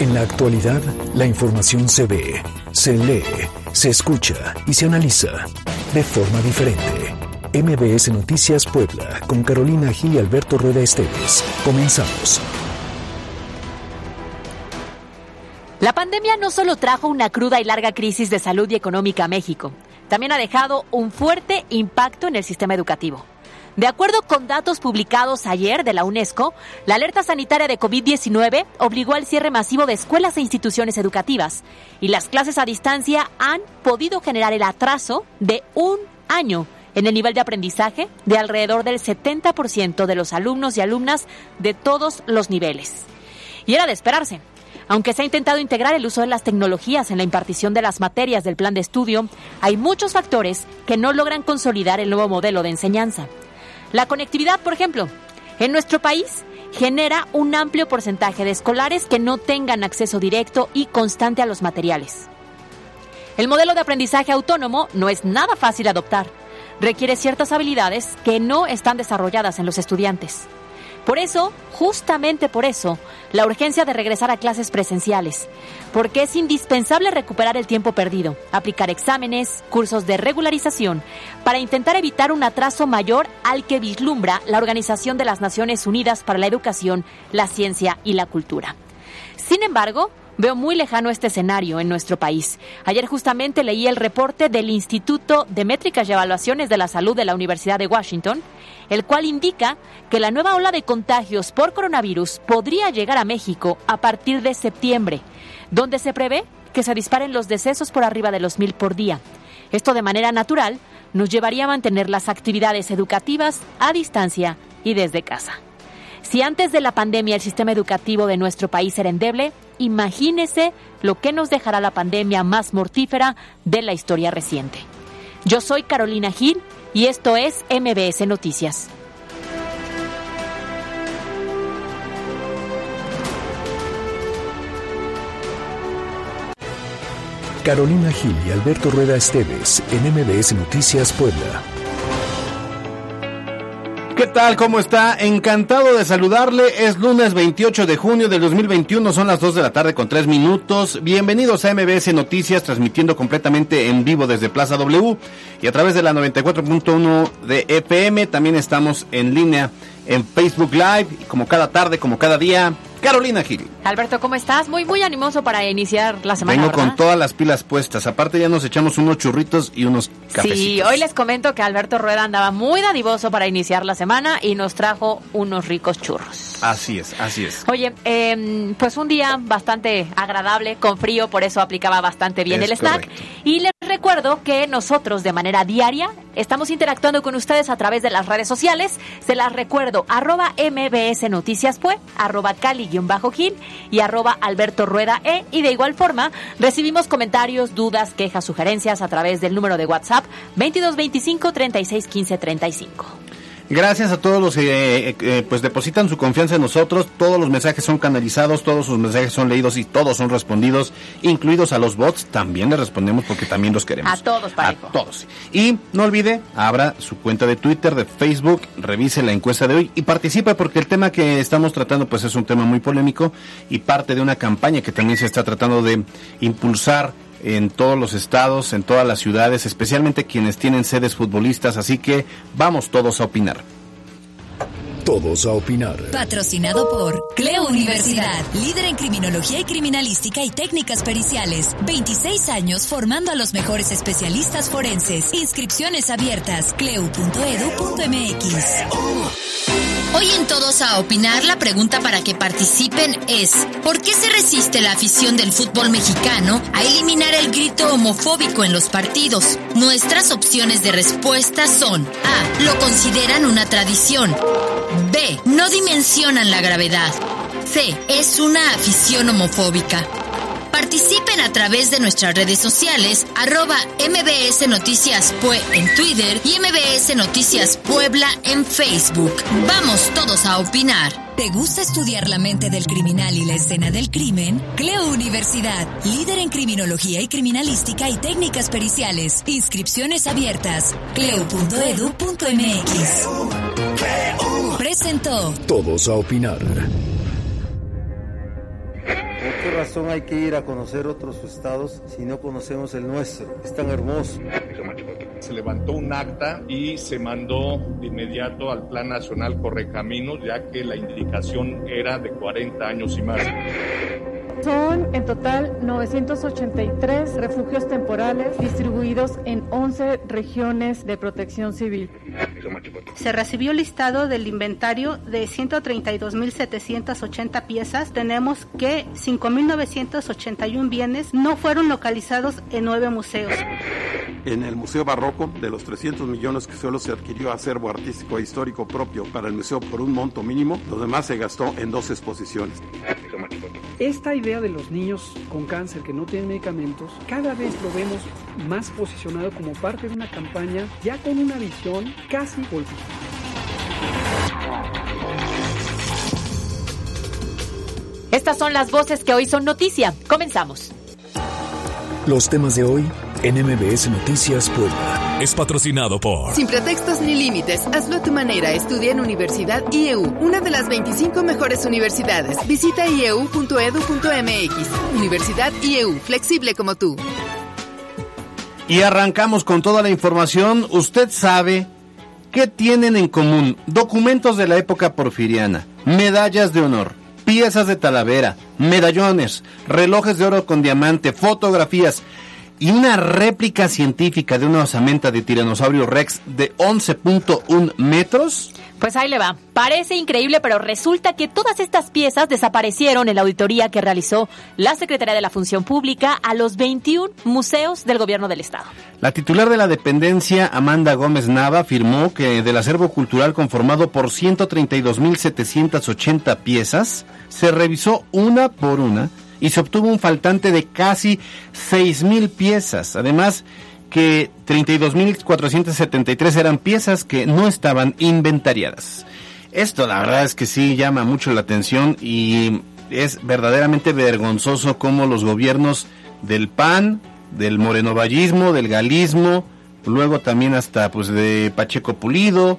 En la actualidad, la información se ve, se lee, se escucha y se analiza de forma diferente. MBS Noticias Puebla, con Carolina Gil y Alberto Rueda Esteves. Comenzamos. La pandemia no solo trajo una cruda y larga crisis de salud y económica a México, también ha dejado un fuerte impacto en el sistema educativo. De acuerdo con datos publicados ayer de la UNESCO, la alerta sanitaria de COVID-19 obligó al cierre masivo de escuelas e instituciones educativas y las clases a distancia han podido generar el atraso de un año en el nivel de aprendizaje de alrededor del 70% de los alumnos y alumnas de todos los niveles. Y era de esperarse. Aunque se ha intentado integrar el uso de las tecnologías en la impartición de las materias del plan de estudio, hay muchos factores que no logran consolidar el nuevo modelo de enseñanza. La conectividad, por ejemplo, en nuestro país genera un amplio porcentaje de escolares que no tengan acceso directo y constante a los materiales. El modelo de aprendizaje autónomo no es nada fácil de adoptar. Requiere ciertas habilidades que no están desarrolladas en los estudiantes. Por eso, justamente por eso, la urgencia de regresar a clases presenciales, porque es indispensable recuperar el tiempo perdido, aplicar exámenes, cursos de regularización, para intentar evitar un atraso mayor al que vislumbra la Organización de las Naciones Unidas para la Educación, la Ciencia y la Cultura. Sin embargo, Veo muy lejano este escenario en nuestro país. Ayer justamente leí el reporte del Instituto de Métricas y Evaluaciones de la Salud de la Universidad de Washington, el cual indica que la nueva ola de contagios por coronavirus podría llegar a México a partir de septiembre, donde se prevé que se disparen los decesos por arriba de los mil por día. Esto de manera natural nos llevaría a mantener las actividades educativas a distancia y desde casa. Si antes de la pandemia el sistema educativo de nuestro país era endeble, imagínese lo que nos dejará la pandemia más mortífera de la historia reciente. Yo soy Carolina Gil y esto es MBS Noticias. Carolina Gil y Alberto Rueda Esteves en MBS Noticias Puebla. ¿Qué tal? ¿Cómo está? Encantado de saludarle. Es lunes 28 de junio del 2021, son las 2 de la tarde con 3 minutos. Bienvenidos a MBS Noticias, transmitiendo completamente en vivo desde Plaza W y a través de la 94.1 de EPM. También estamos en línea en Facebook Live, como cada tarde, como cada día. Carolina Gil. Alberto, ¿cómo estás? Muy, muy animoso para iniciar la semana. Vengo con todas las pilas puestas. Aparte, ya nos echamos unos churritos y unos cafecitos. Sí, hoy les comento que Alberto Rueda andaba muy dadivoso para iniciar la semana y nos trajo unos ricos churros. Así es, así es. Oye, eh, pues un día bastante agradable, con frío, por eso aplicaba bastante bien el snack. Y les recuerdo que nosotros de manera diaria estamos interactuando con ustedes a través de las redes sociales. Se las recuerdo, arroba MBS Noticias Pue, arroba Cali-Gil y arroba Alberto Rueda E. Y de igual forma, recibimos comentarios, dudas, quejas, sugerencias a través del número de WhatsApp 2225 36 15 35. Gracias a todos los que eh, eh, pues depositan su confianza en nosotros. Todos los mensajes son canalizados, todos sus mensajes son leídos y todos son respondidos, incluidos a los bots. También les respondemos porque también los queremos. A todos, parejo. A todos. Y no olvide, abra su cuenta de Twitter, de Facebook, revise la encuesta de hoy y participe porque el tema que estamos tratando pues es un tema muy polémico y parte de una campaña que también se está tratando de impulsar en todos los estados, en todas las ciudades, especialmente quienes tienen sedes futbolistas, así que vamos todos a opinar. Todos a opinar. Patrocinado por Cleo Universidad, líder en criminología y criminalística y técnicas periciales. 26 años formando a los mejores especialistas forenses. Inscripciones abiertas. cleu.edu.mx. Hoy en Todos a Opinar, la pregunta para que participen es, ¿por qué se resiste la afición del fútbol mexicano a eliminar el grito homofóbico en los partidos? Nuestras opciones de respuesta son A. Lo consideran una tradición. No dimensionan la gravedad. C. Es una afición homofóbica. Participen a través de nuestras redes sociales, arroba MBS Noticias Pue en Twitter y MBS Noticias Puebla en Facebook. Vamos todos a opinar. ¿Te gusta estudiar la mente del criminal y la escena del crimen? Cleo Universidad, líder en criminología y criminalística y técnicas periciales. Inscripciones abiertas. cleo.edu.mx. Presentó Todos a opinar. Hay que ir a conocer otros estados si no conocemos el nuestro? Es tan hermoso. Se levantó un acta y se mandó de inmediato al Plan Nacional Correcaminos, ya que la indicación era de 40 años y más. Son en total 983 refugios temporales distribuidos en 11 regiones de protección civil. Se recibió listado del inventario de 132.780 piezas. Tenemos que 5.981 bienes no fueron localizados en nueve museos. En el Museo Barroco, de los 300 millones que solo se adquirió acervo artístico e histórico propio para el museo por un monto mínimo, lo demás se gastó en dos exposiciones. Esta idea de los niños con cáncer que no tienen medicamentos, cada vez lo vemos más posicionado como parte de una campaña ya con una visión casi política. Estas son las voces que hoy son noticia. Comenzamos. Los temas de hoy en MBS Noticias Puebla. Es patrocinado por... Sin pretextos ni límites, hazlo a tu manera. Estudia en Universidad IEU, una de las 25 mejores universidades. Visita ieu.edu.mx. Universidad IEU, flexible como tú. Y arrancamos con toda la información. Usted sabe qué tienen en común documentos de la época porfiriana, medallas de honor, piezas de talavera, medallones, relojes de oro con diamante, fotografías y una réplica científica de una osamenta de tiranosaurio rex de 11.1 metros? Pues ahí le va. Parece increíble, pero resulta que todas estas piezas desaparecieron en la auditoría que realizó la Secretaría de la Función Pública a los 21 museos del gobierno del Estado. La titular de la dependencia, Amanda Gómez Nava, afirmó que del acervo cultural conformado por 132.780 piezas, se revisó una por una y se obtuvo un faltante de casi 6.000 piezas. Además, que 32.473 eran piezas que no estaban inventariadas. Esto la verdad es que sí llama mucho la atención y es verdaderamente vergonzoso cómo los gobiernos del PAN, del morenovallismo, del galismo, luego también hasta pues de Pacheco Pulido,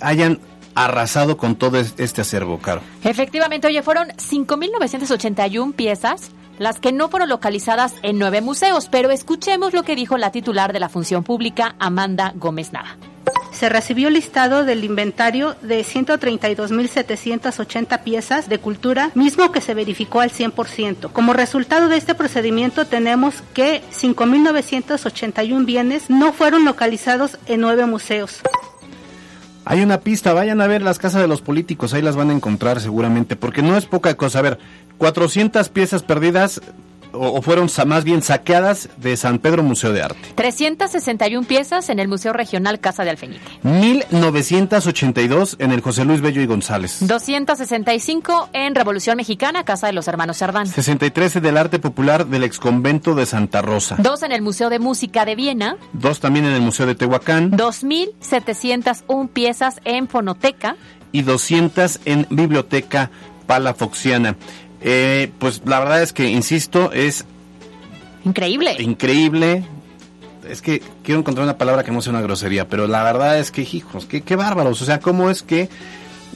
hayan arrasado con todo este acervo, Caro. Efectivamente, oye, fueron 5.981 piezas las que no fueron localizadas en nueve museos, pero escuchemos lo que dijo la titular de la función pública, Amanda Gómez Nava. Se recibió listado del inventario de 132.780 piezas de cultura, mismo que se verificó al 100%. Como resultado de este procedimiento tenemos que 5.981 bienes no fueron localizados en nueve museos. Hay una pista, vayan a ver las casas de los políticos, ahí las van a encontrar seguramente, porque no es poca cosa. A ver, 400 piezas perdidas o, fueron más bien saqueadas de San Pedro Museo de Arte. 361 piezas en el Museo Regional Casa de Alfeñique. 1982 en el José Luis Bello y González. 265 en Revolución Mexicana, Casa de los Hermanos Cerdán. 63 del Arte Popular del Exconvento de Santa Rosa. Dos en el Museo de Música de Viena. Dos también en el Museo de Tehuacán. 2.701 piezas en Fonoteca. Y 200 en Biblioteca Palafoxiana. Eh, pues la verdad es que, insisto, es... Increíble. Increíble. Es que quiero encontrar una palabra que no sea una grosería, pero la verdad es que, hijos, qué, qué bárbaros. O sea, ¿cómo es que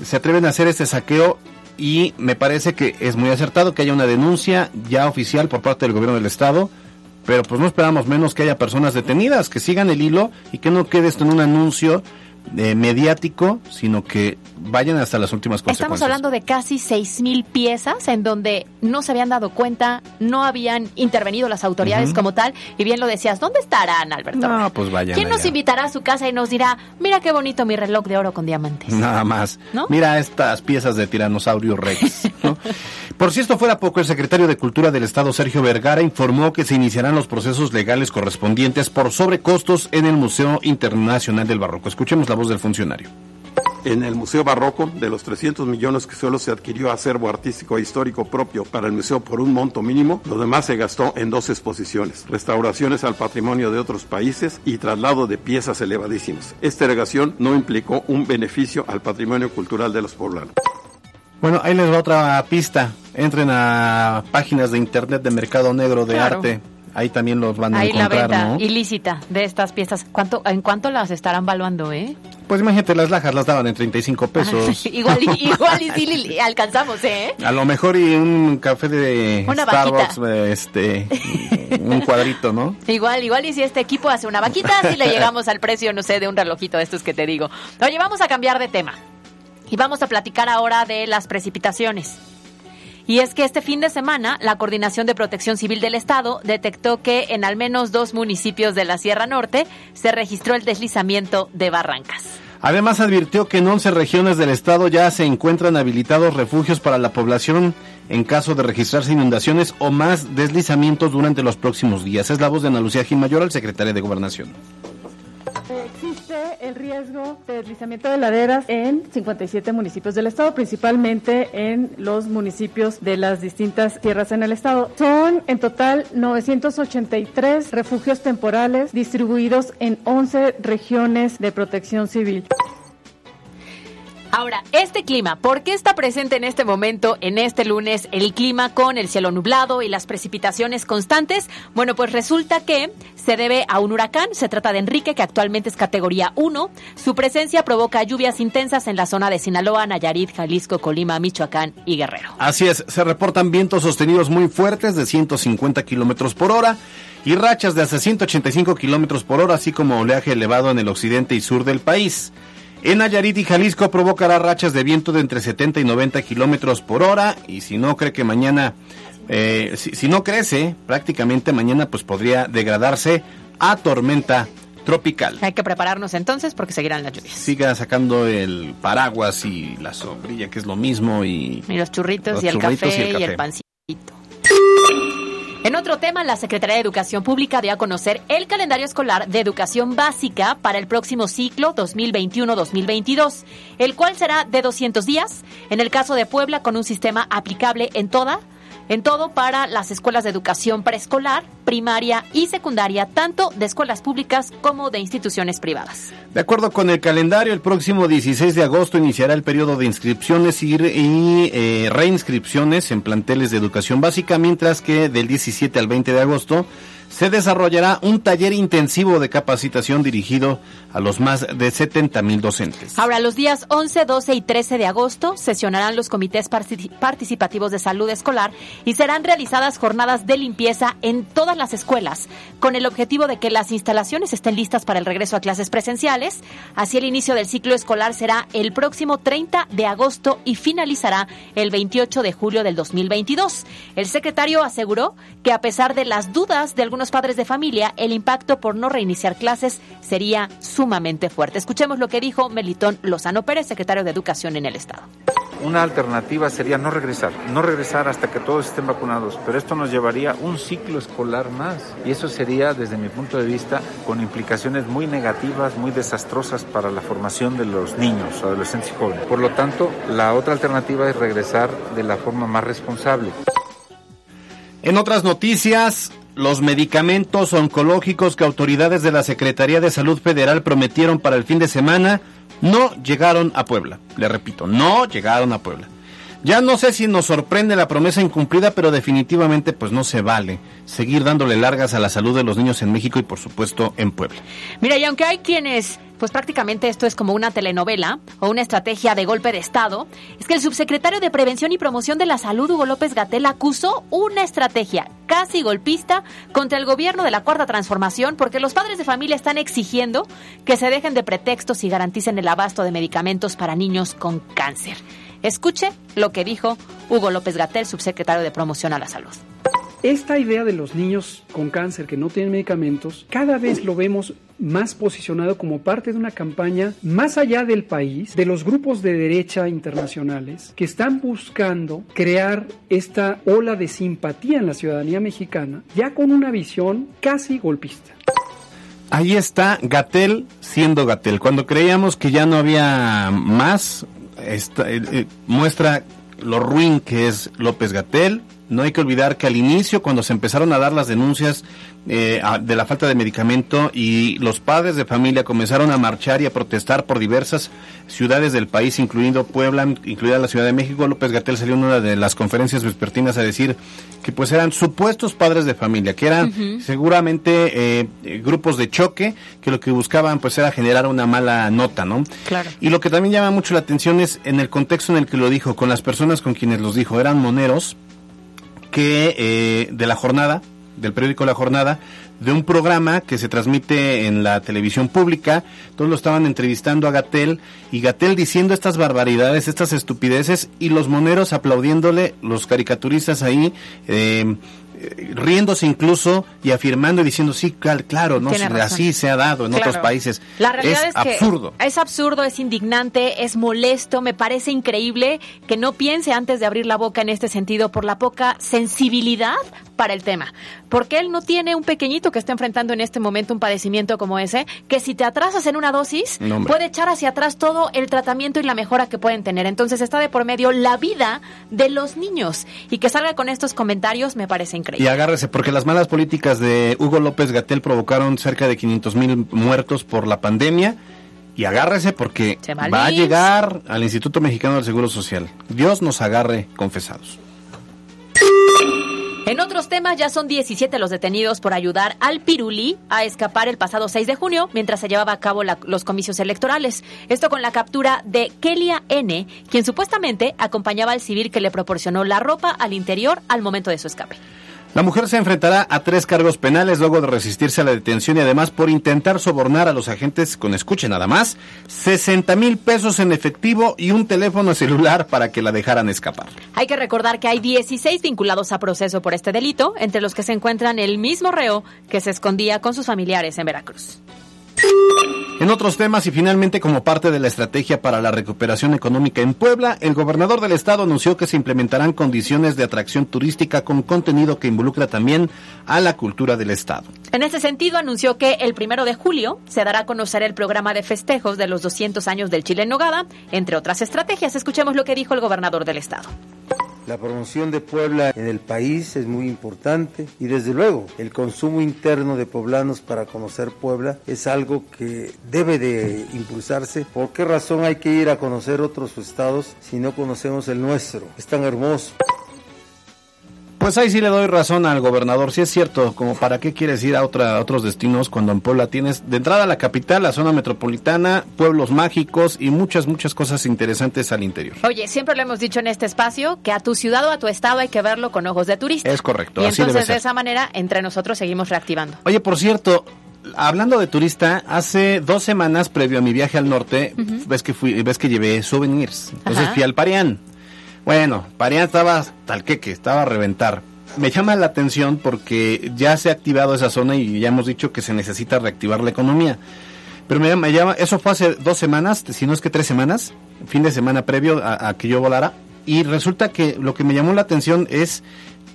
se atreven a hacer este saqueo? Y me parece que es muy acertado que haya una denuncia ya oficial por parte del gobierno del Estado pero pues no esperamos menos que haya personas detenidas, que sigan el hilo y que no quede esto en un anuncio eh, mediático, sino que vayan hasta las últimas consecuencias. Estamos hablando de casi 6.000 piezas en donde no se habían dado cuenta, no habían intervenido las autoridades como tal, y bien lo decías, ¿dónde estarán, Alberto? No, pues vayan. ¿Quién nos invitará a su casa y nos dirá, mira qué bonito mi reloj de oro con diamantes? Nada más. Mira estas piezas de tiranosaurio rex. Por si esto fuera poco, el secretario de Cultura del Estado, Sergio Vergara, informó que se iniciarán los procesos legales correspondientes por sobrecostos en el Museo Internacional del Barroco. Escuchemos la voz del funcionario. En el Museo Barroco, de los 300 millones que solo se adquirió acervo artístico e histórico propio para el museo por un monto mínimo, lo demás se gastó en dos exposiciones, restauraciones al patrimonio de otros países y traslado de piezas elevadísimas. Esta delegación no implicó un beneficio al patrimonio cultural de los poblanos. Bueno, ahí les va otra pista. Entren a páginas de internet de Mercado Negro de Arte. Ahí también los van a Ahí la encontrar, venta ¿no? ilícita de estas piezas. ¿Cuánto, ¿En cuánto las estarán valuando, eh? Pues imagínate, las lajas las daban en 35 pesos. igual, y, igual y sí alcanzamos, ¿eh? A lo mejor y un café de Una Starbucks, eh, este, un cuadrito, ¿no? Igual, igual y si este equipo hace una vaquita, si le llegamos al precio, no sé, de un relojito de estos que te digo. Oye, vamos a cambiar de tema. Y vamos a platicar ahora de las precipitaciones. Y es que este fin de semana, la Coordinación de Protección Civil del Estado detectó que en al menos dos municipios de la Sierra Norte se registró el deslizamiento de barrancas. Además advirtió que en 11 regiones del estado ya se encuentran habilitados refugios para la población en caso de registrarse inundaciones o más deslizamientos durante los próximos días. Es la voz de Ana Lucía Gimayor, al secretario de Gobernación. El riesgo de deslizamiento de laderas en 57 municipios del estado, principalmente en los municipios de las distintas tierras en el estado. Son en total 983 refugios temporales distribuidos en 11 regiones de protección civil. Ahora, este clima, ¿por qué está presente en este momento, en este lunes, el clima con el cielo nublado y las precipitaciones constantes? Bueno, pues resulta que se debe a un huracán, se trata de Enrique, que actualmente es categoría 1. Su presencia provoca lluvias intensas en la zona de Sinaloa, Nayarit, Jalisco, Colima, Michoacán y Guerrero. Así es, se reportan vientos sostenidos muy fuertes de 150 kilómetros por hora y rachas de hasta 185 kilómetros por hora, así como oleaje elevado en el occidente y sur del país. En Nayarit y Jalisco provocará rachas de viento de entre 70 y 90 kilómetros por hora. Y si no cree que mañana, eh, si, si no crece, prácticamente mañana pues podría degradarse a tormenta tropical. Hay que prepararnos entonces porque seguirán las lluvias. Siga sacando el paraguas y la sombrilla, que es lo mismo, y, Y los churritos, Los y, el churritos café, y el y el café. pancito. En otro tema, la Secretaría de Educación Pública dio a conocer el calendario escolar de educación básica para el próximo ciclo 2021-2022, el cual será de 200 días, en el caso de Puebla con un sistema aplicable en toda en todo para las escuelas de educación preescolar, primaria y secundaria, tanto de escuelas públicas como de instituciones privadas. De acuerdo con el calendario, el próximo 16 de agosto iniciará el periodo de inscripciones y, eh, reinscripciones en planteles de educación básica, mientras que del 17 al 20 de agosto se desarrollará un taller intensivo de capacitación dirigido a los más de 70 mil docentes. Ahora, los días 11, 12 y 13 de agosto sesionarán los comités parti- participativos de salud escolar y serán realizadas jornadas de limpieza en todas las escuelas, con el objetivo de que las instalaciones estén listas para el regreso a clases presenciales. Así, el inicio del ciclo escolar será el próximo 30 de agosto y finalizará el 28 de julio del 2022. El secretario aseguró que a pesar de las dudas de algunos padres de familia, el impacto por no reiniciar clases sería sumamente fuerte. Escuchemos lo que dijo Melitón Lozano Pérez, secretario de Educación en el Estado. Una alternativa sería no regresar, no regresar hasta que todos estén vacunados, pero esto nos llevaría un ciclo escolar más y eso sería, desde mi punto de vista, con implicaciones muy negativas, muy desastrosas para la formación de los niños, adolescentes y jóvenes. Por lo tanto, la otra alternativa es regresar de la forma más responsable. En otras noticias, los medicamentos oncológicos que autoridades de la Secretaría de Salud Federal prometieron para el fin de semana no llegaron a Puebla. Le repito, no llegaron a Puebla. Ya no sé si nos sorprende la promesa incumplida, pero definitivamente pues no se vale seguir dándole largas a la salud de los niños en México y por supuesto en Puebla. Mira, y aunque hay quienes, pues prácticamente esto es como una telenovela o una estrategia de golpe de Estado, es que el subsecretario de Prevención y Promoción de la Salud, Hugo López Gatel, acusó una estrategia casi golpista contra el gobierno de la Cuarta Transformación porque los padres de familia están exigiendo que se dejen de pretextos y garanticen el abasto de medicamentos para niños con cáncer. Escuche lo que dijo Hugo López Gatel, subsecretario de Promoción a la Salud. Esta idea de los niños con cáncer que no tienen medicamentos, cada vez lo vemos más posicionado como parte de una campaña más allá del país, de los grupos de derecha internacionales que están buscando crear esta ola de simpatía en la ciudadanía mexicana, ya con una visión casi golpista. Ahí está Gatel siendo Gatel. Cuando creíamos que ya no había más, eh, eh, muestra lo ruin que es López Gatel. No hay que olvidar que al inicio, cuando se empezaron a dar las denuncias eh, de la falta de medicamento y los padres de familia comenzaron a marchar y a protestar por diversas ciudades del país, incluyendo Puebla, incluida la Ciudad de México, López Gatel salió en una de las conferencias vespertinas a decir que pues eran supuestos padres de familia, que eran seguramente eh, grupos de choque, que lo que buscaban pues era generar una mala nota, ¿no? Claro. Y lo que también llama mucho la atención es en el contexto en el que lo dijo, con las personas con quienes los dijo, eran moneros que eh, de la jornada, del periódico La Jornada, de un programa que se transmite en la televisión pública. Todos lo estaban entrevistando a Gatel y Gatel diciendo estas barbaridades, estas estupideces y los moneros aplaudiéndole, los caricaturistas ahí. Eh, riéndose incluso y afirmando y diciendo sí claro no así se ha dado en otros países La realidad es, que absurdo. es absurdo, es indignante, es molesto, me parece increíble que no piense antes de abrir la boca en este sentido por la poca sensibilidad para el tema. Porque él no tiene un pequeñito que está enfrentando en este momento un padecimiento como ese, que si te atrasas en una dosis, No, puede echar hacia atrás todo el tratamiento y la mejora que pueden tener. Entonces está de por medio la vida de los niños. Y que salga con estos comentarios me parece Y increíble. agárrese, porque las malas políticas de Hugo López Gatel provocaron cerca de 500 mil muertos por la pandemia. Y agárrese porque Se va a llegar al Instituto Mexicano del Seguro Social. Dios nos agarre confesados. En otros temas, ya son 17 los detenidos por ayudar al Pirulí a escapar el pasado 6 de junio mientras se llevaba a cabo la- los comicios electorales. Esto con la captura de Kelia N., quien supuestamente acompañaba al civil que le proporcionó la ropa al interior al momento de su escape. La mujer se enfrentará a tres cargos penales luego de resistirse a la detención y además por intentar sobornar a los agentes con escuche nada más 60 mil pesos en efectivo y un teléfono celular para que la dejaran escapar. Hay que recordar que hay 16 vinculados a proceso por este delito, entre los que se encuentran el mismo reo que se escondía con sus familiares en Veracruz. En otros temas y finalmente como parte de la estrategia para la recuperación económica en Puebla, el gobernador del estado anunció que se implementarán condiciones de atracción turística con contenido que involucra también a la cultura del estado. En ese sentido, anunció que el primero de julio se dará a conocer el programa de festejos de los 200 años del Chile en Nogada, entre otras estrategias. Escuchemos lo que dijo el gobernador del estado. La promoción de Puebla en el país es muy importante y desde luego el consumo interno de poblanos para conocer Puebla es algo que debe de impulsarse. ¿Por qué razón hay que ir a conocer otros estados si no conocemos el nuestro? Es tan hermoso. Pues ahí sí le doy razón al gobernador, sí es cierto, como para qué quieres ir a, otra, a otros destinos cuando en Puebla tienes de entrada la capital, la zona metropolitana, pueblos mágicos y muchas, muchas cosas interesantes al interior. Oye, siempre lo hemos dicho en este espacio que a tu ciudad o a tu estado hay que verlo con ojos de turista. Es correcto, Y así debe entonces de esa manera, entre nosotros seguimos reactivando. Oye, por cierto, hablando de turista, hace dos semanas previo a mi viaje al norte, ves que fui, ves que llevé souvenirs. Entonces Ajá. fui al Parián. Bueno, Parián estaba tal queque, estaba a reventar. Me llama la atención porque ya se ha activado esa zona y ya hemos dicho que se necesita reactivar la economía. Pero me llama, me llama- eso fue hace dos semanas, si no es que tres semanas, fin de semana previo a, a que yo volara. Y resulta que lo que me llamó la atención es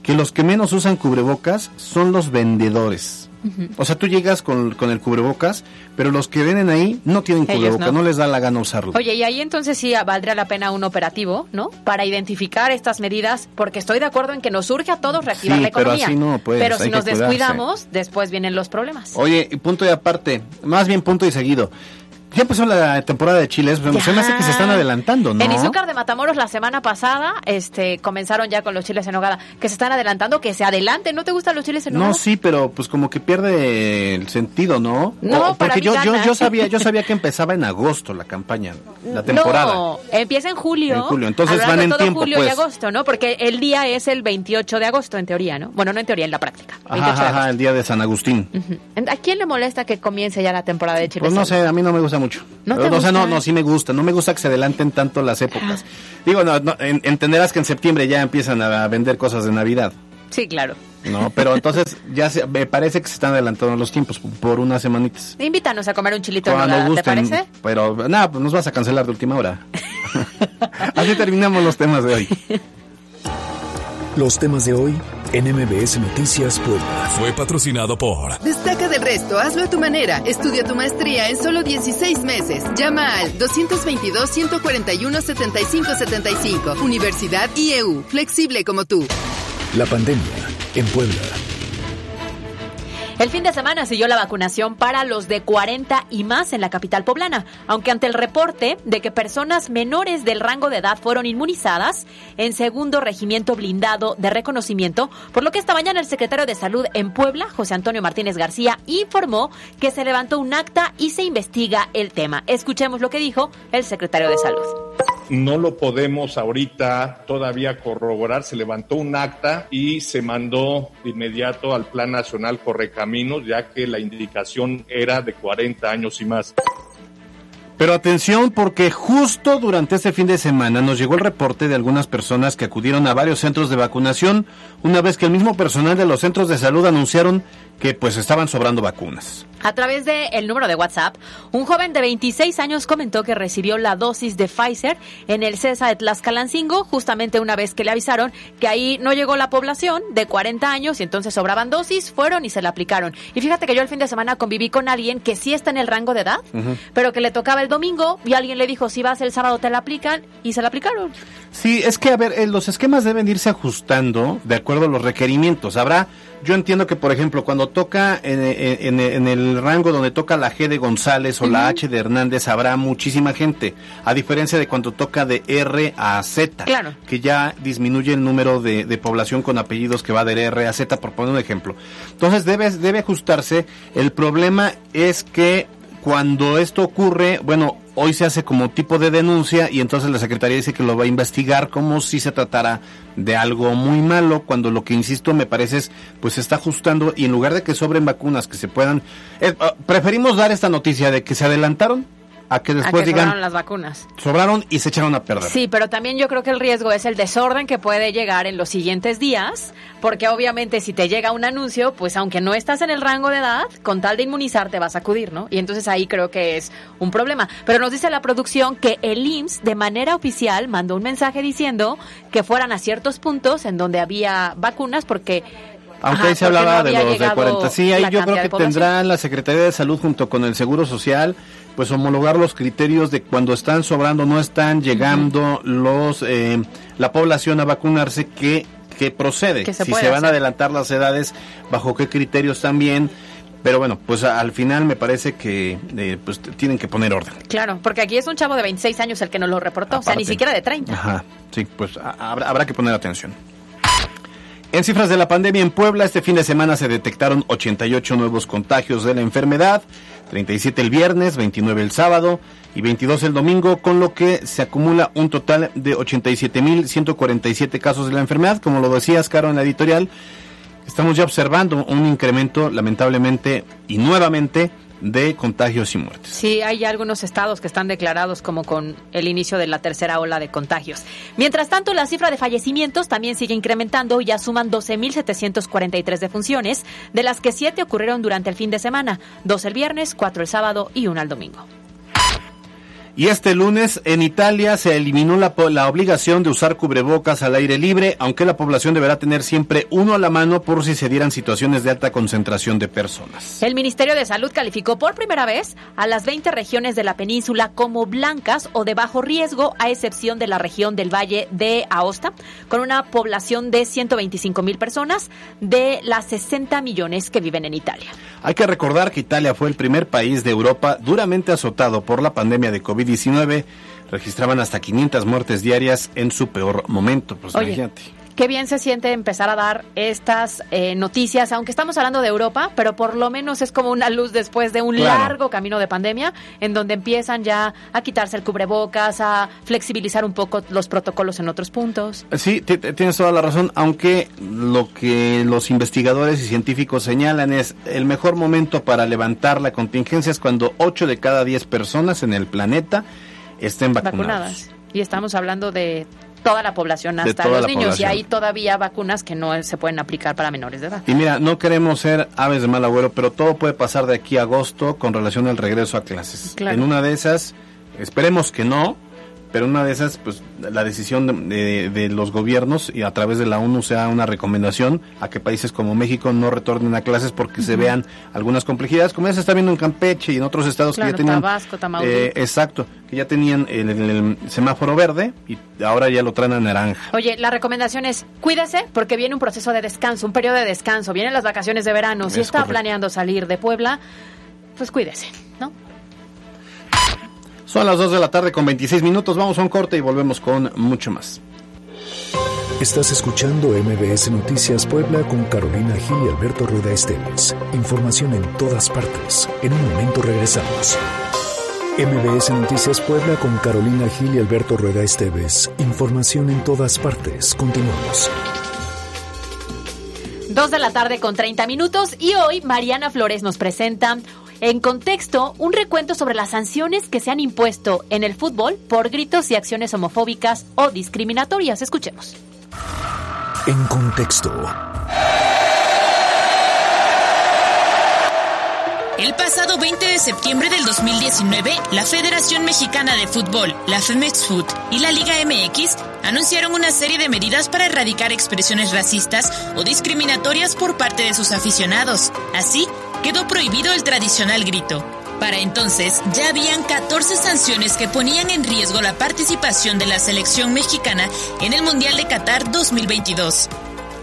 que los que menos usan cubrebocas son los vendedores. O sea, tú llegas con, con el cubrebocas, pero los que venden ahí no tienen Ellos cubrebocas, no. no. les da la gana usarlo. Oye, y ahí entonces sí valdría la pena un operativo, ¿no? Para identificar estas medidas, porque estoy de acuerdo en que nos urge a todos reactivar Sí, la pero economía. así no, pues, Pero si nos cuidarse. descuidamos, después vienen los problemas. Oye, y punto y aparte, más bien punto y seguido. Ya empezó la temporada de chiles, pero se me hace que se están adelantando, ¿no? En Izúcar de Matamoros la semana pasada este, comenzaron ya con los chiles en nogada, que se están adelantando, que se adelanten. ¿No te gustan los chiles en nogada? No, sí, pero pues como que pierde el sentido, ¿no? No, O- para porque mí yo, yo, yo sabía, yo sabía que empezaba en agosto la campaña, la temporada. No, empieza en julio. En julio, entonces van en todo tiempo, julio y pues. agosto, ¿no? Porque el día es el 28 de agosto, en teoría, ¿no? Bueno, no en teoría, en la práctica. 28 Ajá, de ajá, el día de San Agustín. ¿A quién le molesta que comience ya la temporada de chiles? Pues no sé, a mí no me gusta mucho. ¿No te o sea, no, gusta? no, sí me gusta. No me gusta que se adelanten tanto las épocas. Digo, no, no, en- entenderás que en septiembre ya empiezan a vender cosas de Navidad, Sí, claro. ¿no? Pero entonces ya se, me parece que se están adelantando los tiempos por unas semanitas. Invítanos a comer un chilito en Cuando nogada, ¿te parece? pero nada, pues nos vas a cancelar de última hora. Así terminamos los temas de hoy. Los temas de hoy en MBS Noticias Puebla. Fue patrocinado por... Destaca del resto, hazlo a tu manera. Estudia tu maestría en solo 16 meses. Llama al 222-141-7575. Universidad IEU, flexible como tú. La pandemia en Puebla. El fin de semana siguió la vacunación para los de 40 y más en la capital poblana, aunque ante el reporte de que personas menores del rango de edad fueron inmunizadas en segundo regimiento blindado de reconocimiento, por lo que esta mañana el secretario de Salud en Puebla, José Antonio Martínez García, informó que se levantó un acta y se investiga el tema. Escuchemos lo que dijo el secretario de Salud. No lo podemos ahorita todavía corroborar. Se levantó un acta y se mandó de inmediato al Plan Nacional Correcaminos, ya que la indicación era de 40 años y más. Pero atención porque justo durante este fin de semana nos llegó el reporte de algunas personas que acudieron a varios centros de vacunación una vez que el mismo personal de los centros de salud anunciaron que pues estaban sobrando vacunas. A través del el número de WhatsApp, un joven de 26 años comentó que recibió la dosis de Pfizer en el CESA de Tlaxcalancingo, justamente una vez que le avisaron que ahí no llegó la población de 40 años y entonces sobraban dosis, fueron y se la aplicaron. Y fíjate que yo el fin de semana conviví con alguien que sí está en el rango de edad, pero que le tocaba el domingo y alguien le dijo, si vas el sábado te la aplican y se la aplicaron. Sí, es que a ver, eh, los esquemas deben irse ajustando de acuerdo a los requerimientos. Habrá yo entiendo que, por ejemplo, cuando toca en, en, en, el rango donde toca la G de González o la H de Hernández, habrá muchísima gente, a diferencia de cuando toca de R a Z, claro. que ya disminuye el número de, de, población con apellidos que va de R a Z, por poner un ejemplo. Entonces debe, debe ajustarse. El problema es que cuando esto ocurre, bueno, hoy se hace como tipo de denuncia y entonces la Secretaría dice que lo va a investigar como si se tratara de algo muy malo, cuando lo que insisto me parece es, pues se está ajustando y en lugar de que sobren vacunas que se puedan, eh, preferimos dar esta noticia de que se adelantaron a que después a que digan sobraron las vacunas. Sobraron y se echaron a perder. Sí, pero también yo creo que el riesgo es el desorden que puede llegar en los siguientes días, porque obviamente si te llega un anuncio, pues aunque no estás en el rango de edad, con tal de inmunizar te vas a acudir, ¿no? Y entonces ahí creo que es un problema. Pero nos dice la producción que el IMSS de manera oficial mandó un mensaje diciendo que fueran a ciertos puntos en donde había vacunas porque aunque ahí se hablaba no de los de llegado 40. Sí, ahí yo creo que tendrá la Secretaría de Salud junto con el Seguro Social, pues homologar los criterios de cuando están sobrando, no están llegando los eh, la población a vacunarse que que procede. Que se si se van a adelantar las edades, bajo qué criterios también. Pero bueno, pues al final me parece que eh, pues tienen que poner orden. Claro, porque aquí es un chavo de 26 años el que nos lo reportó, o sea, ni siquiera de 30. Ajá, sí, pues a- habrá, habrá que poner atención. En cifras de la pandemia en Puebla, este fin de semana se detectaron 88 nuevos contagios de la enfermedad, 37 el viernes, 29 el sábado y 22 el domingo, con lo que se acumula un total de 87.147 casos de la enfermedad. Como lo decías, Caro, en la editorial, estamos ya observando un incremento, lamentablemente y nuevamente, de contagios y muertes. Sí, hay algunos estados que están declarados como con el inicio de la tercera ola de contagios. Mientras tanto, la cifra de fallecimientos también sigue incrementando y ya suman 12.743 defunciones, de las que 7 ocurrieron durante el fin de semana, 2 el viernes, 4 el sábado y 1 el domingo. Y este lunes en Italia se eliminó la, la obligación de usar cubrebocas al aire libre, aunque la población deberá tener siempre uno a la mano por si se dieran situaciones de alta concentración de personas. El Ministerio de Salud calificó por primera vez a las 20 regiones de la península como blancas o de bajo riesgo, a excepción de la región del Valle de Aosta, con una población de 125 mil personas de las 60 millones que viven en Italia. Hay que recordar que Italia fue el primer país de Europa duramente azotado por la pandemia de COVID-19. Registraban hasta 500 muertes diarias en su peor momento. Pues Oye, imagínate. Qué bien se siente empezar a dar estas eh, noticias, aunque estamos hablando de Europa, pero por lo menos es como una luz después de un Claro. largo camino de pandemia, en donde empiezan ya a quitarse el cubrebocas, a flexibilizar un poco los protocolos en otros puntos. Sí, ti- ti- tienes toda la razón, aunque lo que los investigadores y científicos señalan es el mejor momento para levantar la contingencia es cuando 8 de cada 10 personas en el planeta estén vacunadas. vacunadas. Y estamos hablando de toda la población, hasta los niños, población. y hay todavía vacunas que no se pueden aplicar para menores de edad. Y mira, no queremos ser aves de mal agüero, pero todo puede pasar de aquí a agosto con relación al regreso a clases. Claro. En una de esas, esperemos que no, pero una de esas, pues la decisión de, de, los gobiernos y a través de la ONU sea una recomendación a que países como México no retornen a clases porque se vean algunas complejidades, como ya se está viendo en Campeche y en otros estados que ya tenían... Tabasco, eh, exacto, que ya tenían el, el, semáforo verde y ahora ya lo traen a naranja. Oye, la recomendación es cuídese porque viene un proceso de descanso, un periodo de descanso, vienen las vacaciones de verano, si está planeando salir de Puebla, pues cuídese. Son las 2 de la tarde con 26 minutos. Vamos a un corte y volvemos con mucho más. Estás escuchando MBS Noticias Puebla con Carolina Gil y Alberto Rueda Esteves. Información en todas partes. En un momento regresamos. MBS Noticias Puebla con Carolina Gil y Alberto Rueda Esteves. Información en todas partes. Continuamos. 2 de la tarde con 30 minutos y hoy Mariana Flores nos presenta en contexto, un recuento sobre las sanciones que se han impuesto en el fútbol por gritos y acciones homofóbicas o discriminatorias. Escuchemos. En contexto. El pasado 20 de septiembre del 2019, la Federación Mexicana de Fútbol, la FEMEXFUT y la Liga MX anunciaron una serie de medidas para erradicar expresiones racistas o discriminatorias por parte de sus aficionados. Así, quedó prohibido el tradicional grito. Para entonces ya habían 14 sanciones que ponían en riesgo la participación de la selección mexicana en el Mundial de Qatar 2022.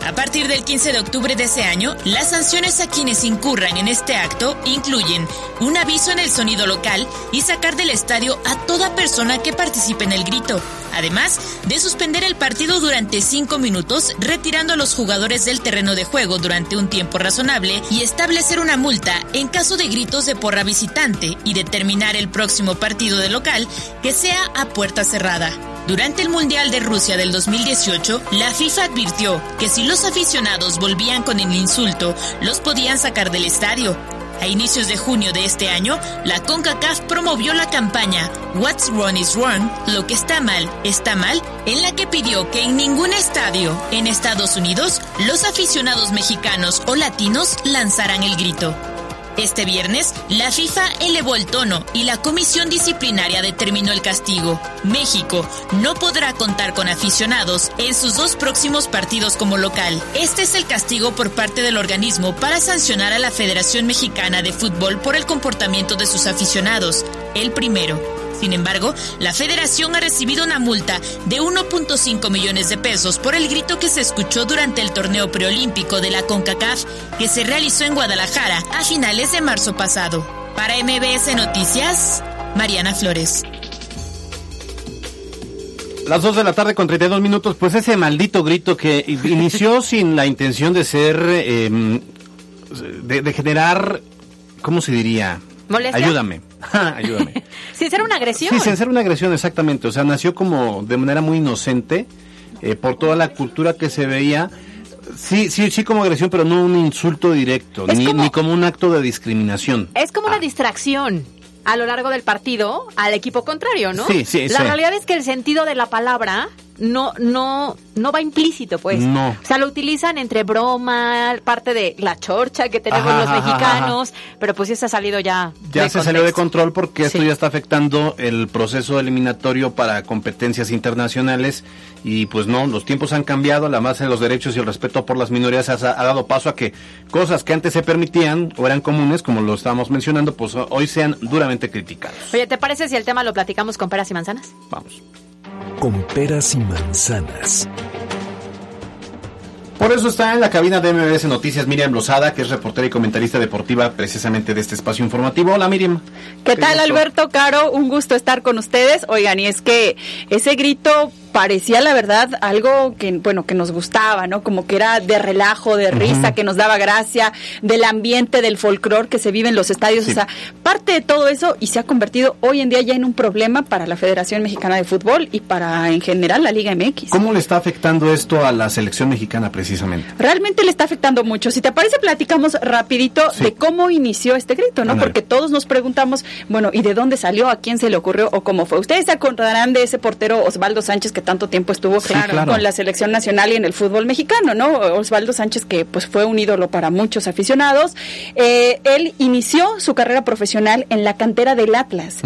A partir del 15 de octubre de ese año, las sanciones a quienes incurran en este acto incluyen un aviso en el sonido local y sacar del estadio a toda persona que participe en el grito, además de suspender el partido durante cinco minutos, retirando a los jugadores del terreno de juego durante un tiempo razonable y establecer una multa en caso de gritos de porra visitante y determinar el próximo partido de local que sea a puerta cerrada. Durante el Mundial de Rusia del 2018, la FIFA advirtió que si los aficionados volvían con el insulto, los podían sacar del estadio. A inicios de junio de este año, la CONCACAF promovió la campaña What's Wrong is Wrong, lo que está mal, está mal, en la que pidió que en ningún estadio en Estados Unidos los aficionados mexicanos o latinos lanzaran el grito. Este viernes, la FIFA elevó el tono y la comisión disciplinaria determinó el castigo. México no podrá contar con aficionados en sus dos próximos partidos como local. Este es el castigo por parte del organismo para sancionar a la Federación Mexicana de Fútbol por el comportamiento de sus aficionados. El primero. Sin embargo, la federación ha recibido una multa de 1.5 millones de pesos por el grito que se escuchó durante el torneo preolímpico de la CONCACAF que se realizó en Guadalajara a finales de marzo pasado. Para MBS Noticias, Mariana Flores. Las 2 de la tarde con 32 minutos, pues ese maldito grito que inició sin la intención de ser, em, de, de generar, ¿cómo se diría? Ayúdame. Ayúdame. sin ser una agresión. Sí, sin ser una agresión, exactamente. O sea, nació como de manera muy inocente eh, por toda la cultura que se veía. Sí, sí, sí como agresión, pero no un insulto directo, ni como, ni como un acto de discriminación. Es como una ah. distracción a lo largo del partido al equipo contrario, ¿no? Sí, sí, La realidad es que el sentido de la palabra no, no, no va implícito, pues. No. O sea, lo utilizan entre broma, parte de la chorcha que tenemos los mexicanos, pero pues ya se ha salido ya. Ya se salió de control porque esto ya está afectando el proceso eliminatorio para competencias internacionales y pues no, los tiempos han cambiado, la base de los derechos y el respeto por las minorías ha, ha dado paso a que cosas que antes se permitían o eran comunes, como lo estábamos mencionando, pues hoy sean duramente criticados. Oye, ¿te parece si el tema lo platicamos con peras y manzanas? Vamos con peras y manzanas. Por eso está en la cabina de MBS Noticias Miriam Lozada, que es reportera y comentarista deportiva precisamente de este espacio informativo. Hola Miriam. ¿Qué, tal Alberto Caro? Un gusto estar con ustedes. Oigan, y es que ese grito parecía la verdad algo que bueno que nos gustaba no como que era de relajo de risa que nos daba gracia del ambiente del folclore que se vive en los estadios. O sea parte de todo eso y se ha convertido hoy en día ya en un problema para la Federación Mexicana de Fútbol y para en general la Liga MX cómo le está afectando esto a la selección mexicana precisamente realmente le está afectando mucho. Si te parece platicamos rapidito de cómo inició este grito no porque todos nos preguntamos bueno y de dónde salió a quién se le ocurrió o cómo fue ustedes se acordarán de ese portero Osvaldo Sánchez que tanto tiempo estuvo claro. con la selección nacional y en el fútbol mexicano, ¿no? Osvaldo Sánchez, que pues fue un ídolo para muchos aficionados. Eh, él inició su carrera profesional en la cantera del Atlas.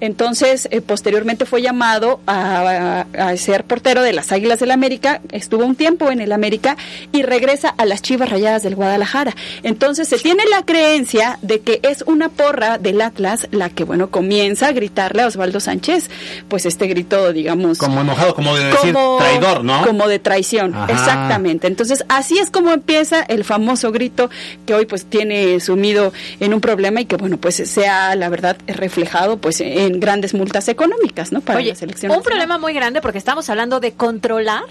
Entonces, eh, posteriormente fue llamado a, a- a ser portero de las Águilas del América, estuvo un tiempo en el América y regresa a las Chivas Rayadas del Guadalajara. Entonces, se tiene la creencia de que es una porra del Atlas la que, bueno, comienza a gritarle a Osvaldo Sánchez, pues este grito, digamos, Como enojado, como de decir como- traidor, ¿no? Como de traición, Ajá. exactamente. Entonces, así es como empieza el famoso grito que hoy pues tiene sumido en un problema y que bueno, pues sea la verdad reflejado pues en grandes multas económicas, ¿no? Para Oye, la selección. un nacional. problema muy grande porque estamos hablando de controlar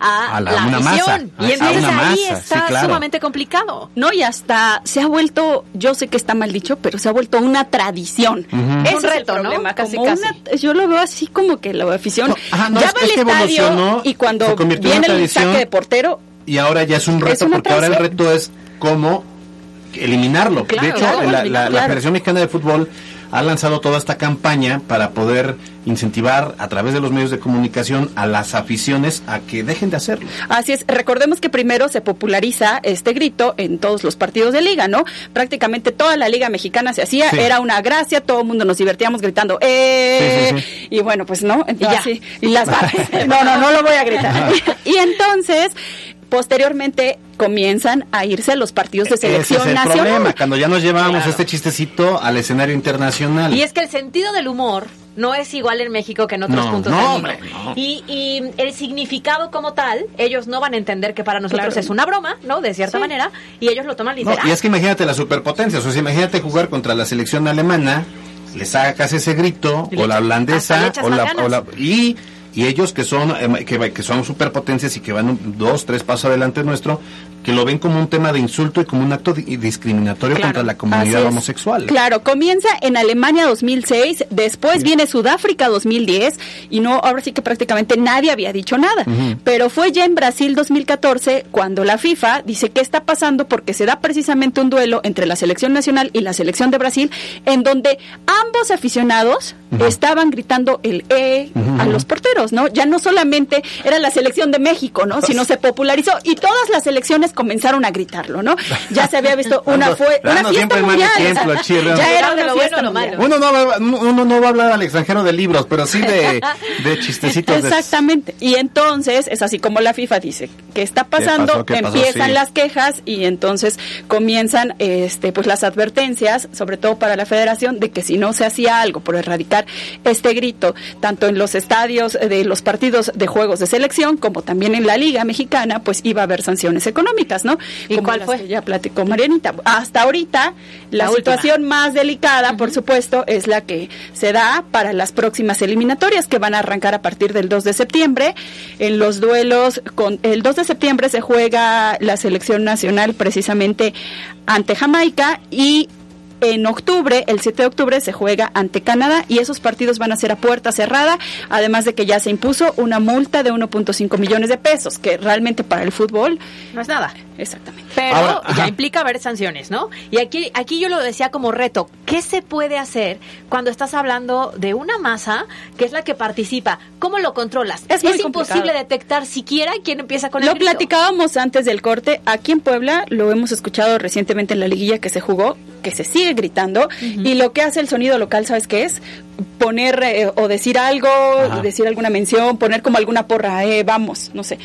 a, A la- la, una afición. masa, y a entonces una ahí masa, está sí, claro. sumamente complicado. No, y hasta se ha vuelto, yo sé que está mal dicho, pero se ha vuelto una tradición. Un es el reto, ¿no? Casi, como casi. una- yo lo veo así como que la afición ajá, no, ya va es al que estadio y cuando se convirtió en viene el saque de portero, Y ahora ya es un reto, porque ahora el reto es cómo eliminarlo. Claro, de hecho, claro, la, la-. Federación Mexicana de Fútbol ha lanzado toda esta campaña para poder incentivar a través de los medios de comunicación a las aficiones a que dejen de hacerlo. Así es, recordemos que primero se populariza este grito en todos los partidos de liga, ¿no? Prácticamente toda la liga mexicana se hacía, Sí. era una gracia, todo el mundo nos divertíamos gritando, ¡eh! Sí, sí, Y bueno, pues no, Y ya. y las no, no, no lo voy a gritar. y entonces, posteriormente comienzan a irse los partidos de Ese selección es el nacional. problema, cuando ya nos llevábamos Claro. este chistecito al escenario internacional. Y es que el sentido del humor no es igual en México que en otros No, puntos no, del mundo. hombre, no. Y, y el significado como tal, ellos no van a entender que para nosotros Claro. es una broma, ¿no? De cierta Sí. manera, y ellos lo toman No, literal. y es que imagínate las superpotencias, o sea, imagínate jugar contra la selección alemana, le sacas ese grito, o la holandesa, o la, o la- y, y ellos que son, em, que, que son superpotencias y que van un- dos, tres pasos adelante nuestro, que lo ven como un tema de insulto y como un acto di- discriminatorio Claro, contra la comunidad homosexual. Claro, comienza en Alemania 2006, después viene Sudáfrica 2010 y no, ahora sí que prácticamente nadie había dicho nada. Pero fue ya en Brasil 2014 cuando la FIFA dice qué está pasando porque se da precisamente un duelo entre la selección nacional y la selección de Brasil en donde ambos aficionados estaban gritando el E a los porteros, ¿no? Ya no solamente era la selección de México, ¿no? Sino se popularizó y todas las selecciones comenzaron a gritarlo, ¿no? Ya se había visto una fue una fiesta siempre el mal mundial. ejemplo, ya era De una lo fiesta bueno lo. Uno no, va, uno no va a hablar al extranjero de libros, pero sí de, de chistecitos. de- Exactamente. Y entonces es así como la FIFA dice, ¿qué está pasando? pasó? ¿Qué pasó? Empiezan Sí. las quejas y entonces comienzan este pues las advertencias, sobre todo para la federación, de que si no se hacía algo por erradicar este grito, tanto en los estadios de los partidos de juegos de selección como también en la Liga Mexicana, pues iba a haber sanciones económicas, ¿no? ¿Y Como cuál fue? que ya platicó Marianita. Hasta ahorita, la, La última. situación más delicada, por supuesto, es la que se da para las próximas eliminatorias que van a arrancar a partir del 2 de septiembre. En los duelos, con el 2 de septiembre se juega la selección nacional precisamente ante Jamaica y en octubre, el 7 de octubre, se juega ante Canadá y esos partidos van a ser a puerta cerrada, además de que ya se impuso una multa de 1.5 millones de pesos, que realmente para el fútbol No es nada. Exactamente. Pero Ahora, ya implica haber sanciones, ¿no? Y aquí, aquí yo lo decía como reto. ¿Qué se puede hacer cuando estás hablando de una masa que es la que participa? ¿Cómo lo controlas? Es muy imposible detectar siquiera quién empieza con Lo el grito. platicábamos antes del corte. Aquí en Puebla lo hemos escuchado recientemente en la liguilla que se jugó, que se sigue gritando. Y lo que hace el sonido local, ¿sabes qué es? Poner eh, o decir algo, Ajá. decir alguna mención, poner como alguna porra, eh, vamos, no sé.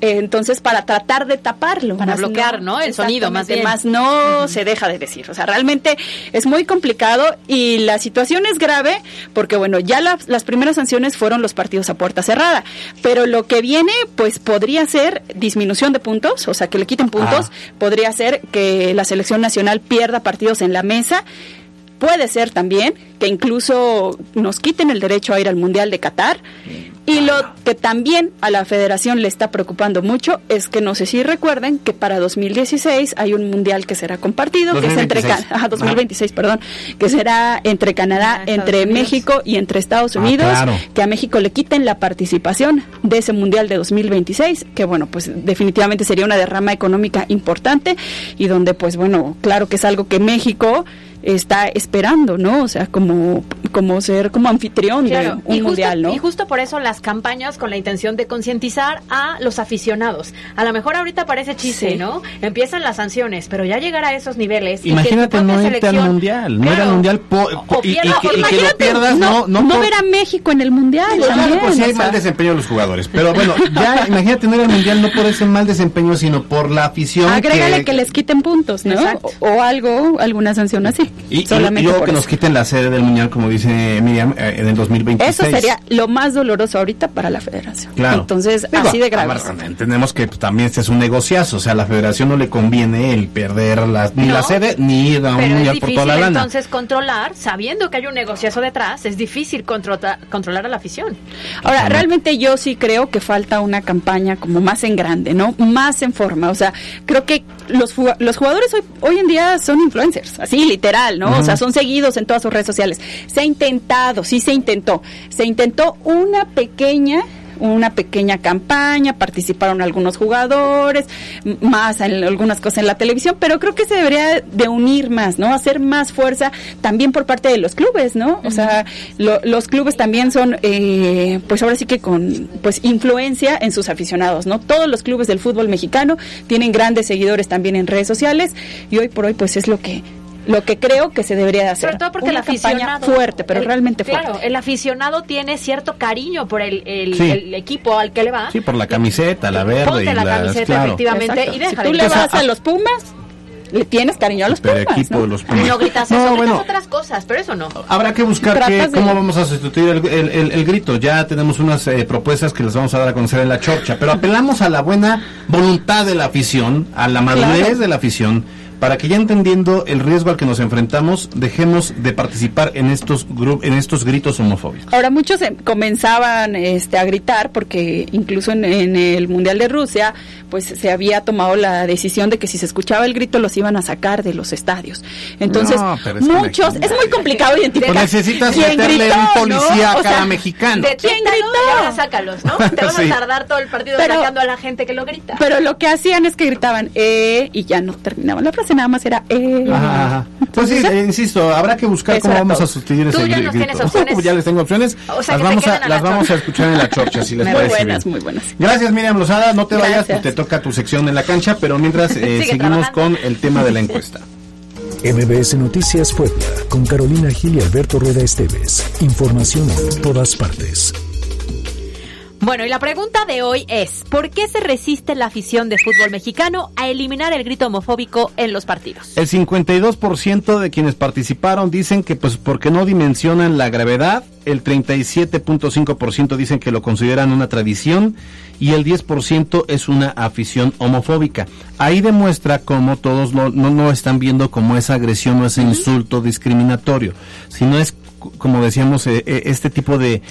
Entonces, para tratar de taparlo. Para bloquear, ¿no? El sonido, más bien. Más no se deja de decir. O sea, realmente es muy complicado y la situación es grave porque, bueno, ya la- las primeras sanciones fueron los partidos a puerta cerrada. Pero lo que viene, pues podría ser disminución de puntos, o sea, que le quiten puntos. Podría ser que la selección nacional pierda partidos en la mesa. Puede ser también que incluso nos quiten el derecho a ir al Mundial de Qatar. Y lo que también a la federación le está preocupando mucho es que no sé si recuerden que para 2016 hay un mundial que será compartido, que es entre 2026. Can- ajá, 2026, perdón, que será entre Canadá, entre México y entre Estados Ah, Unidos, claro. que a México le quiten la participación de ese mundial de 2026, que bueno, pues definitivamente sería una derrama económica importante y donde pues bueno, claro que es algo que México está esperando, ¿no? O sea, como como ser como anfitrión Claro, de un y justo, mundial, ¿no? Y justo por eso las campañas con la intención de concientizar a los aficionados. A lo mejor ahorita parece chiste, Sí. ¿no? Empiezan las sanciones, pero ya llegar a esos niveles. y que Imagínate no irte al mundial, no al Claro. mundial po- po- y, que, y que lo pierdas, no, no, no por- ver a México en el mundial Pues claro, también. por si hay o sea. mal desempeño de los jugadores. Pero bueno, ya imagínate no ir al mundial no por ese mal desempeño, sino por la afición. Agrégale que, les quiten puntos, ¿no? Exacto. O, o algo, alguna sanción así. Y, solamente y luego por que nos quiten la sede del mundial, como dice Miriam, eh, en el 2026. Eso sería lo más doloroso ahorita para la federación. Claro. Entonces, Digo, así de grave. Entendemos que pues, también este es un negociazo, o sea, a la federación no le conviene el perder la- ni No. la sede ni ir a un mundial por toda la lana. entonces controlar, sabiendo que hay un negociazo detrás, es difícil controta- controlar a la afición. Ahora, realmente yo sí creo que falta una campaña como más en grande, ¿no? Más en forma. O sea, creo que los, los jugadores hoy, hoy en día son influencers, así literal, ¿no? O sea, son seguidos en todas sus redes sociales. Se intentado, sí se intentó. Se intentó una pequeña una pequeña campaña, participaron algunos jugadores, más en algunas cosas en la televisión, pero creo que se debería de unir más, ¿no? Hacer más fuerza también por parte de los clubes, ¿no? O sea, lo- los clubes también son, eh, pues ahora sí que con, pues influencia en sus aficionados, ¿no? Todos los clubes del fútbol mexicano tienen grandes seguidores también en redes sociales y hoy por hoy pues es lo que lo que creo que se debería de hacer. Sobre todo porque Una el aficionado. fuerte, pero el- realmente Claro, fuerte. el aficionado tiene cierto cariño por el, el- Sí. el equipo al que le va. Sí, por la camiseta, la verde Ponte y la las- camiseta, claro. efectivamente, Exacto. y si tú le vas a los Pumas, le tienes cariño a los Super Pumas, equipo ¿no? de los Y Pumas. no gritas No, eso, gritas bueno, otras cosas, pero eso no. Habrá que buscar que, de- cómo vamos a sustituir el, el- el- el grito. Ya tenemos unas eh, propuestas que les vamos a dar a conocer en la chorcha, pero apelamos a la buena voluntad de la afición, a la madurez Claro. de la afición, para que ya entendiendo el riesgo al que nos enfrentamos, dejemos de participar en estos gru- en estos gritos homofóbicos. Ahora muchos em- comenzaban este, a gritar porque incluso en, en el Mundial de Rusia pues se había tomado la decisión de que si se escuchaba el grito los iban a sacar de los estadios. Entonces No, pero es que muchos, es muy complicado identificar. Pues necesitas quién meterle gritó, un policía ¿no? a O cada sea, mexicano. ¿Quién gritó? ahora sácalos, ¿no? Te Sí. a tardar todo el partido Pero- sacando a la gente que lo grita. Pero lo que hacían es que gritaban eh y ya no terminaban la frase, nada más era eh. Ajá, ajá. Pues sí, insisto, habrá que buscar cómo vamos a sustituir Tú ese ya nos grito. tienes opciones. ya les tengo opciones. O sea, las vamos a, las vamos a escuchar en la chorcha, si les muy parece buenas, bien. muy buenas. Gracias Miriam Lozada, no te vayas, Gracias. pues te toca tu sección en la cancha, pero mientras eh, seguimos trabajando. con el tema de la encuesta. MBS Noticias Puebla, con Carolina Gil y Alberto Rueda Esteves. Información en todas partes. Bueno, y la pregunta de hoy es, ¿por qué se resiste la afición de fútbol mexicano a eliminar el grito homofóbico en los partidos? El 52% de quienes participaron dicen que pues porque no dimensionan la gravedad, el 37.5% dicen que lo consideran una tradición y el 10% es una afición homofóbica. Ahí demuestra cómo todos lo- no no están viendo como esa agresión o ese insulto discriminatorio, sino es como decíamos eh, eh, este tipo de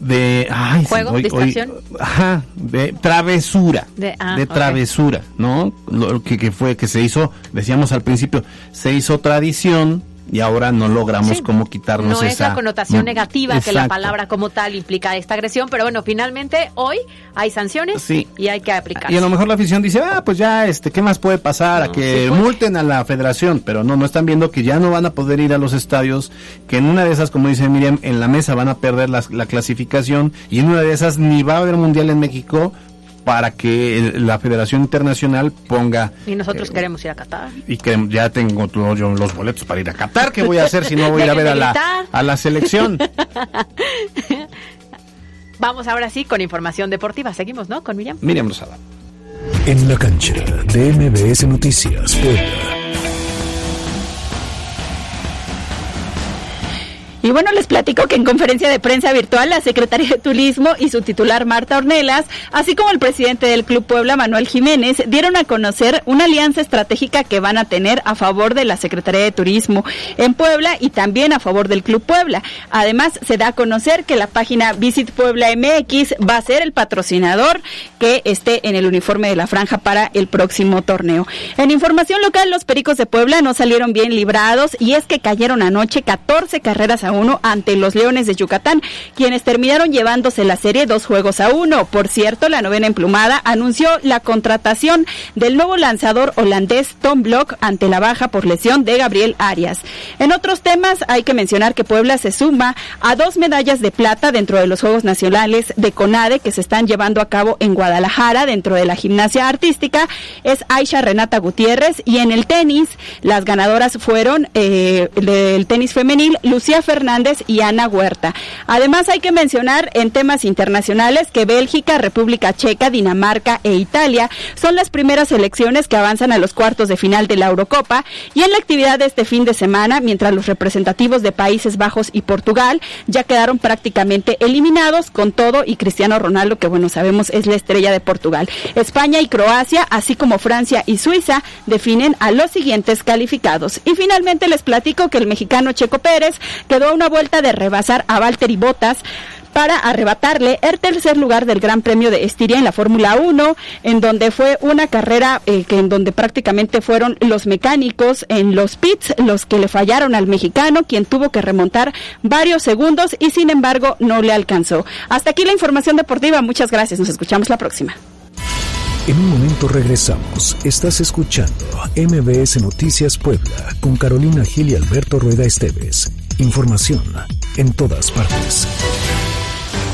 de ay, ¿Juego? ¿Distracción? ajá, de travesura De- ah, de travesura, ¿no? Lo que, que fue que se hizo, decíamos al principio, se hizo tradición y ahora no logramos Sí. cómo quitarnos No es esa la connotación Mm, negativa que la palabra como tal implica esta agresión, pero bueno, finalmente hoy hay sanciones Sí. y hay que aplicar. Y a lo mejor la afición dice, ah, pues ya, este, ¿qué más puede pasar? a que multen a la federación, pero no, no están viendo que ya no van a poder ir a los estadios, que en una de esas, como dice Miriam, en la mesa van a perder las- la clasificación y en una de esas ni va a haber mundial en México para que el- la Federación Internacional ponga Y nosotros queremos ir a Qatar. y que ya tengo todo yo los boletos para ir a Qatar, ¿qué voy a hacer si no voy a ir a ver a la, a la selección? Vamos ahora sí con información deportiva. Seguimos, ¿no? Con Miriam. Miriam Rosada. En la cancha de MBS Noticias Puebla. Y bueno, les platico que en conferencia de prensa virtual, la secretaria de Turismo y su titular Marta Ornelas, así como el presidente del Club Puebla, Manuel Jiménez, dieron a conocer una alianza estratégica que van a tener a favor de la Secretaría de Turismo en Puebla y también a favor del Club Puebla. Además, se da a conocer que la página Visit Puebla MX va a ser el patrocinador que esté en el uniforme de la franja para el próximo torneo. En información local, los Pericos de Puebla no salieron bien librados y es que cayeron anoche 14 carreras a 1 ante los Leones de Yucatán, quienes terminaron llevándose la serie dos juegos a uno. Por cierto, la novena emplumada anunció la contratación del nuevo lanzador holandés Tom Block ante la baja por lesión de Gabriel Arias. En otros temas, hay que mencionar que Puebla se suma a dos medallas de plata dentro de los Juegos Nacionales de CONADE que se están llevando a cabo en Guadalajara dentro de la gimnasia artística. Es Aisha Renata Gutiérrez y en el tenis, las ganadoras fueron eh, del tenis femenil Lucía Fernández y Ana Huerta. Además, hay que mencionar en temas internacionales que Bélgica, República Checa, Dinamarca e Italia son las primeras selecciones que avanzan a los cuartos de final de la Eurocopa y en la actividad de este fin de semana, mientras los representativos de Países Bajos y Portugal ya quedaron prácticamente eliminados con todo y Cristiano Ronaldo, que bueno, sabemos es la estrella de Portugal. España y Croacia, así como Francia y Suiza, definen a los siguientes calificados. Y finalmente les platico que el mexicano Checo Pérez quedó una vuelta de rebasar a Valtteri Bottas para arrebatarle el tercer lugar del Gran Premio de Estiria en la Fórmula 1, en donde fue una carrera eh, en donde prácticamente fueron los mecánicos en los pits los que le fallaron al mexicano, quien tuvo que remontar varios segundos y sin embargo no le alcanzó. Hasta aquí la información deportiva. Muchas gracias. Nos escuchamos la próxima. En un momento regresamos. Estás escuchando MBS Noticias Puebla con Carolina Gil y Alberto Rueda Esteves. Información en todas partes.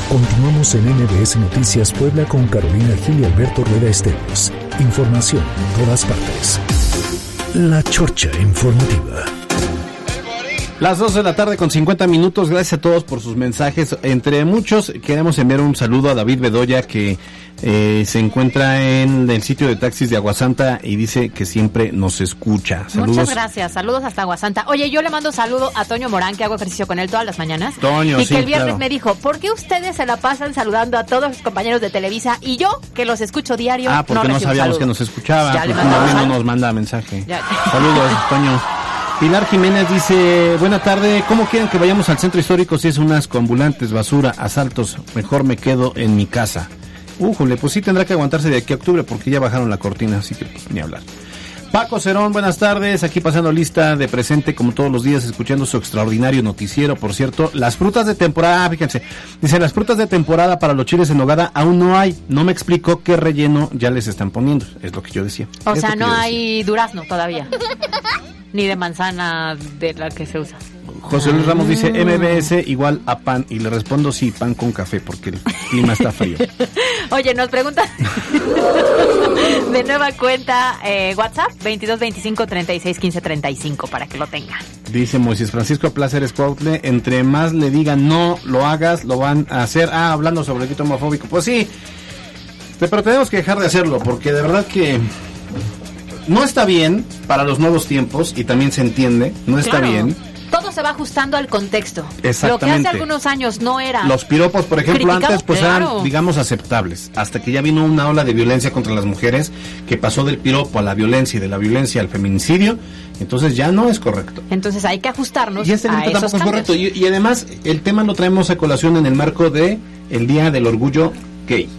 Continuamos en MBS Noticias Puebla con Carolina Gil y Alberto Rueda Esteves. Información en todas partes. La Chorcha Informativa. Las 2 de la tarde con 50 minutos. Gracias a todos por sus mensajes. Entre muchos, queremos enviar un saludo a David Bedoya que eh, se encuentra en el sitio de taxis de Aguasanta y dice que siempre nos escucha. Saludos. Muchas gracias. Saludos hasta Aguasanta. Oye, yo le mando saludo a Toño Morán, que hago ejercicio con él todas las mañanas. Toño, y sí, que el viernes claro. me dijo, ¿por qué ustedes se la pasan saludando a todos los compañeros de Televisa y yo, que los escucho diario, Ah, porque no, recibo sabíamos que nos escuchaba. Ya le porque mandamos todavía no nos manda mensaje. Ya. Saludos, Toño. Pilar Jiménez dice, buena tarde, ¿cómo quieren que vayamos al centro histórico si es unas ambulantes, basura, asaltos? Mejor me quedo en mi casa. Újole, pues sí tendrá que aguantarse de aquí a octubre porque ya bajaron la cortina, así que pues, ni hablar. Paco Cerón, buenas tardes, aquí pasando lista de presente como todos los días, escuchando su extraordinario noticiero, por cierto, las frutas de temporada, ah, fíjense, dice, las frutas de temporada para los chiles en nogada aún no hay, no me explicó qué relleno ya les están poniendo, es lo que yo decía. O Es sea, no hay durazno todavía. Ni de manzana de la que se usa. José Luis Ramos dice. MBS igual a pan y le respondo sí, pan con café porque el clima está frío. Oye, nos preguntan de nueva cuenta eh, WhatsApp 22 25 36 15 35 para que lo tengan. Dice Moisés Francisco Placer Cuautle, entre más le digan no lo hagas, lo van a hacer. Ah, hablando sobre el grito homofóbico. Pues sí, pero tenemos que dejar de hacerlo porque de verdad que no está bien para los nuevos tiempos y también se entiende, no está Claro. bien. Todo se va ajustando al contexto. Lo que Exactamente. hace algunos años no era. Los piropos, por ejemplo, criticado, antes pues claro. eran, digamos, aceptables. Hasta que ya vino una ola de violencia contra las mujeres que pasó del piropo a la violencia y de la violencia al feminicidio. Entonces ya no es correcto. Entonces hay que ajustarnos Y este a delito esos tampoco es cambios. correcto. Y, y además, el tema lo traemos a colación en el marco de el Día del Orgullo Gay.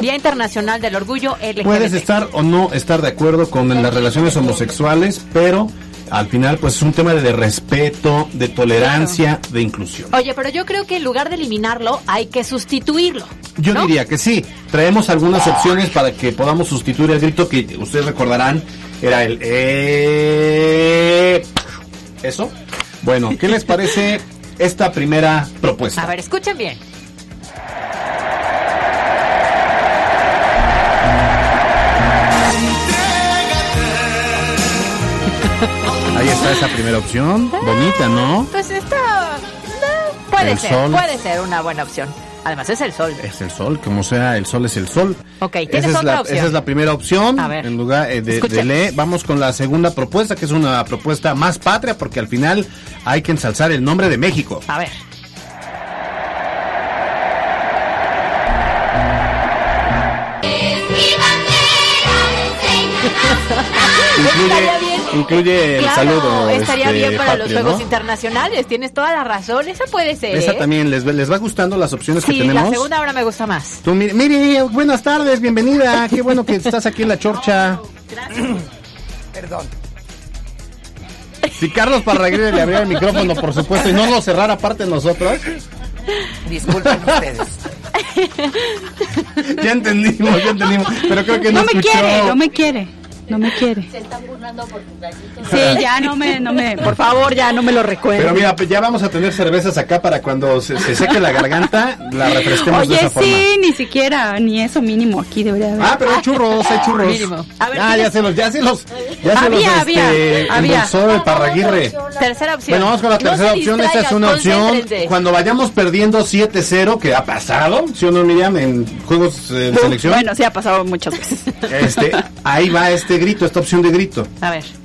Día Internacional del Orgullo LGBT. Puedes estar o no estar de acuerdo con las relaciones homosexuales, pero al final pues es un tema de respeto, de tolerancia, de inclusión. Oye, pero yo creo que en lugar de eliminarlo, hay que sustituirlo. Yo diría que sí. Traemos algunas opciones para que podamos sustituir el grito que ustedes recordarán era el eh, eso. Bueno, ¿qué les parece esta primera propuesta? A ver, escuchen bien. Ahí está esa primera opción, bonita, ¿no? Pues está... no, puede El ser, sol. puede ser una buena opción. Además es el sol. Es el sol, como sea, el sol es el sol. Ok, Esa tienes es, otra la, opción. esa es la primera opción. A ver. En lugar eh, de, le, vamos con la segunda propuesta, que es una propuesta más patria, porque al final hay que ensalzar el nombre de México. A ver. Incluye. Incluye el Claro, saludo. estaría este, bien para los Juegos ¿no? Internacionales. Tienes toda la razón. Esa puede ser. Esa ¿eh? también, ¿les, ¿les va gustando las opciones Sí, que tenemos? la segunda ahora me gusta más. Tú, Miri, Miri, buenas tardes, bienvenida. Qué bueno que estás aquí en la chorcha. Perdón. Si Carlos Parraguirre le abriera el micrófono, por supuesto, y no lo cerrara aparte de nosotros. Disculpen ustedes. ya entendimos, ya entendimos. Pero creo que no, no me escuchó. quiere, no me quiere. No me quiere. Se están burlando por tu gallito. Sí, ya no me, no me, por favor, ya no me lo recuerdo. Pero mira, pues ya vamos a tener cervezas acá para cuando se, se seque la garganta, la refresquemos de esa forma. sí, ni siquiera, ni eso mínimo aquí debería haber. Ah, pero hay churros, hay churros. Mínimo. A ver, ah, ya ¿tienes- se los, ya se los, ya se Había, los, había, este, había. endulzó el Parraguirre. Tercera opción. Bueno, vamos con la No tercera opción. Esta es una opción. Cuando vayamos perdiendo 7-0, que ha pasado, ¿sí o no, Miriam? En juegos eh, de selección. Bueno, sí ha pasado muchas veces. Este, ahí va este grito, esta opción de grito. A ver.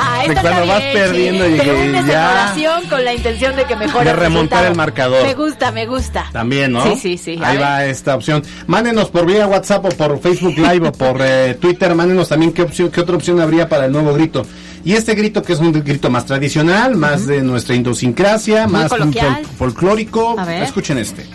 Ah, cuando vas bien, perdiendo sí. y que ya- con la intención de que mejore De el remontar el marcador. Me gusta, me gusta. También, ¿no? Sí, sí, sí. Ahí ver. va esta opción. Mándenos por vía WhatsApp o por Facebook Live o por eh, Twitter. Mándenos también qué opción, qué otra opción habría para el nuevo grito. Y este grito que es un grito más tradicional, más de nuestra idiosincrasia, más fol- folclórico. A ver. Escuchen este.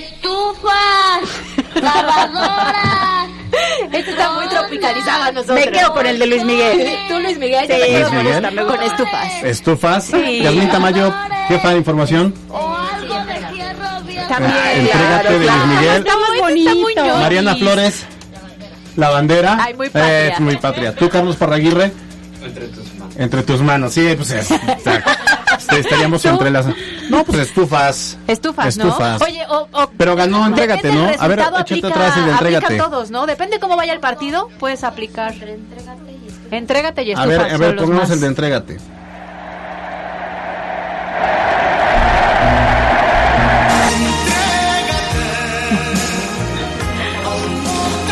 Estufas, lavadoras. Este está muy tropicalizado a nosotros. Me quedo con el de Luis Miguel. Tú, Luis Miguel, Sí, Luis con Miguel. esta, me gusta. con estufas. Estufas. Sí. Yasmín Tamayo, jefa de información. O algo de hierro bien. También, entrégate de Luis Miguel. Está muy bonito. Mariana Flores. La bandera. Ay, muy patria. Es muy patria. ¿Tú, Carlos Parraguirre? Entre tus manos. Sí, pues es. exacto. Este, Estaríamos ¿Tú? entre las. No, pues estufas. Estufas, ¿no? Estufas. Oye, o, o- Pero ganó, entrégate, ¿no? A ver, échate aplica, atrás el de aplica entrégate. a todos, ¿no? Depende cómo vaya el partido, puedes aplicar. Entrégate y A estufas. ver, a ver, pongamos el de entrégate.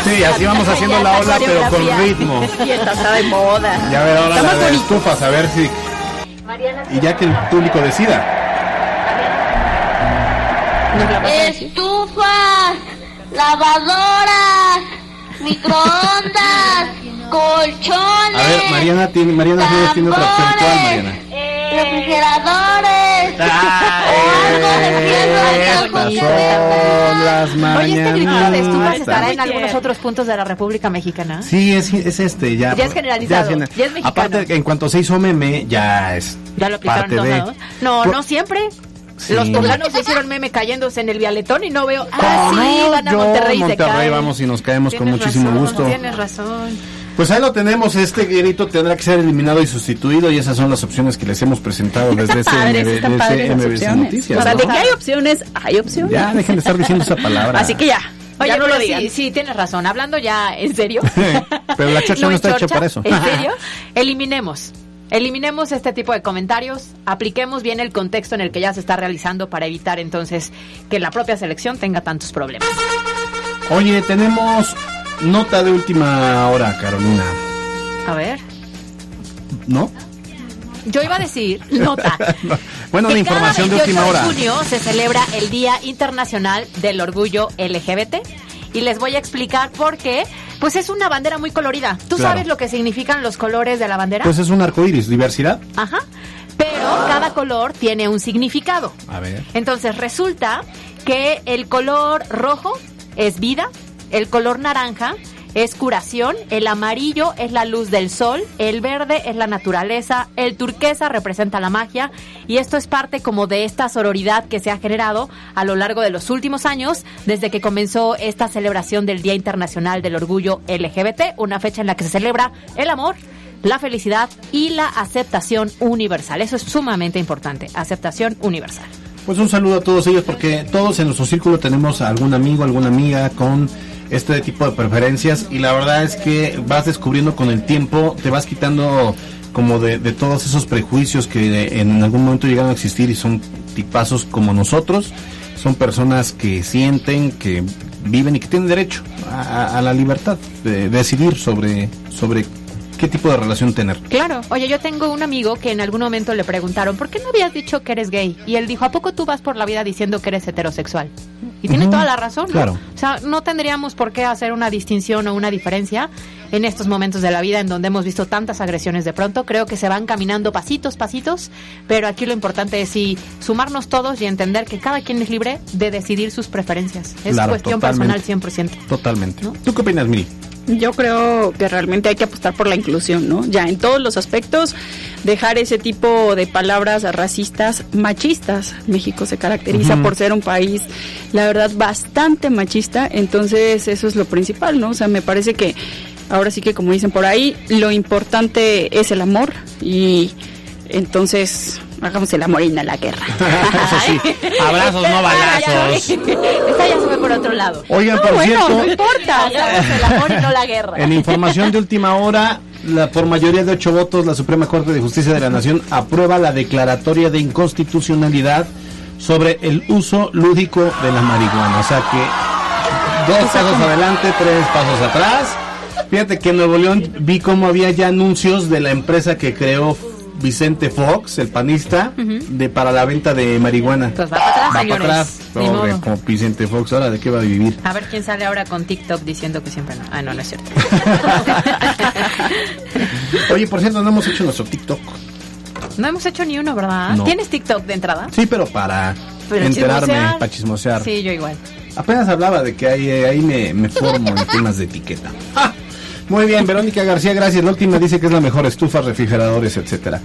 Sí, así vamos haciendo la ola, pero con ritmo. Y esta está de moda. Y a ver, ahora la de estufas, a ver si. Y ya que el público decida. Estufas, lavadoras, microondas, colchones. A ver, Mariana tiene, Mariana tiene otra opción. ¿Cuál, Mariana? refrigeradores. Oye, este grito de estufas estará en algunos otros puntos de la República Mexicana. Sí, es, es este, ya. Ya es generalizado, gener- ya es mexicano. Aparte, en cuanto se hizo meme, ya es. Ya lo aplicaron todos de- lados. No, no siempre. Sí. Los poblanos hicieron meme cayéndose en el vialetón y no veo. Ah, sí, van a yo, Monterrey se Monterrey, caen. vamos y nos caemos con muchísimo razón, gusto. Tienes razón. Pues ahí lo tenemos, este grito tendrá que ser eliminado y sustituido y esas son las opciones que les hemos presentado desde ese. Noticias. O sea, ¿no? de que hay opciones, hay opciones. Ya, dejen de estar diciendo esa palabra. Así que ya. Oye, ya no lo digan. sí, sí, tienes razón. Hablando ya en serio. Pero la chocha no, en está hecha chorcha, para eso. ¿En serio? Eliminemos. Eliminemos este tipo de comentarios, apliquemos bien el contexto en el que ya se está realizando para evitar entonces que la propia selección tenga tantos problemas. Oye, tenemos nota de última hora, Carolina. A ver, ¿No? yo iba a decir, nota, Bueno, cada información de 28 última hora. junio se celebra el Día Internacional del Orgullo LGBT y les voy a explicar por qué. Pues es una bandera muy colorida. ¿Tú Claro. sabes lo que significan los colores de la bandera? Pues es un arco iris, diversidad. Ajá. Pero cada color tiene un significado. A ver. Entonces resulta que el color rojo es vida, el color naranja es curación, el amarillo es la luz del sol, el verde es la naturaleza, el turquesa representa la magia y esto es parte como de esta sororidad que se ha generado a lo largo de los últimos años desde que comenzó esta celebración del Día Internacional del Orgullo LGBT, una fecha en la que se celebra el amor, la felicidad y la aceptación universal. Eso es sumamente importante, aceptación universal. Pues un saludo a todos ellos porque todos en nuestro círculo tenemos a algún amigo, alguna amiga con este tipo de preferencias y la verdad es que vas descubriendo con el tiempo, te vas quitando como de, de todos esos prejuicios que en algún momento llegaron a existir y son tipazos como nosotros, son personas que sienten, que viven y que tienen derecho a, a la libertad de decidir sobre, sobre qué tipo de relación tener. Claro. Oye, yo tengo un amigo que en algún momento le preguntaron, ¿por qué no habías dicho que eres gay? Y él dijo, ¿a poco tú vas por la vida diciendo que eres heterosexual? Y tiene toda la razón. ¿no? Claro. O sea, no tendríamos por qué hacer una distinción o una diferencia en estos momentos de la vida en donde hemos visto tantas agresiones de pronto. Creo que se van caminando pasitos, pasitos, pero aquí lo importante es sí sumarnos todos y entender que cada quien es libre de decidir sus preferencias. Es Claro, cuestión personal 100%. Totalmente. ¿Tú qué opinas, Miri? Yo creo que realmente hay que apostar por la inclusión, ¿no? Ya en todos los aspectos, dejar ese tipo de palabras racistas, machistas. México se caracteriza por ser un país, la verdad, bastante machista, entonces eso es lo principal, ¿no? O sea, me parece que ahora sí que como dicen por ahí, lo importante es el amor y entonces hagamos el amor y no la guerra. Abrazos, no balazos. Esta ya se fue por otro lado. Oigan, No, por bueno, cierto- no importa. Hagamos el amor y no la guerra. En información de última hora, la, por mayoría de ocho votos, la Suprema Corte de Justicia de la Nación aprueba la declaratoria de inconstitucionalidad sobre el uso lúdico de la marihuana. O sea que dos pasos adelante, tres pasos atrás. Fíjate que en Nuevo León vi cómo había ya anuncios de la empresa que creó Vicente Fox, el panista, de para la venta de marihuana. Pues va para atrás, Va para atrás. Pobre, como Vicente Fox, ahora de qué va a vivir. A ver quién sale ahora con TikTok diciendo que siempre no. Ah, no, no es cierto. Oye, por cierto, no hemos hecho nuestro TikTok. No hemos hecho ni uno, ¿verdad? No. ¿Tienes TikTok de entrada? Sí, pero para Pero enterarme, chismosear. para chismosear. Sí, yo igual. Apenas hablaba de que ahí, eh, ahí me, me formo en temas de etiqueta. Muy bien, Verónica García, gracias. La última dice que es la mejor estufa, refrigeradores, etcétera.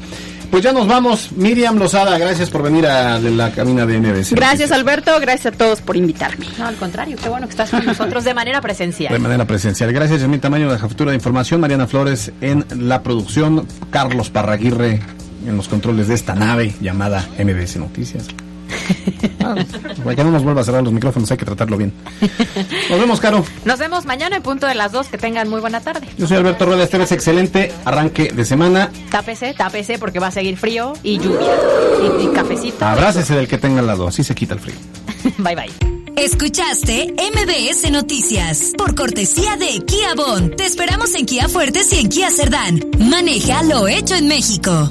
Pues ya nos vamos. Miriam Lozada, gracias por venir a de la cabina de MBC. Gracias Alberto, gracias a todos por invitarme. No, al contrario, qué bueno que estás con nosotros de manera presencial. De manera presencial. Gracias, Yasmín Tamaño de la Jefatura de Información, Mariana Flores en la producción, Carlos Parraguirre en los controles de esta nave llamada MBS Noticias. Ah, para que no nos vuelva a cerrar los micrófonos, hay que tratarlo bien. Nos vemos, Caro. Nos vemos mañana en punto de las dos. Que tengan muy buena tarde. Yo soy Alberto Rueda, este es excelente arranque de semana. Tápese, tápese porque va a seguir frío y lluvia. Y, y cafecito. Abrácese del que tenga al lado, así se quita el frío. bye bye. Escuchaste MBS Noticias por cortesía de Kia Bon. Te esperamos en Kia Fuertes y en Kia Cerdán. Maneja lo hecho en México.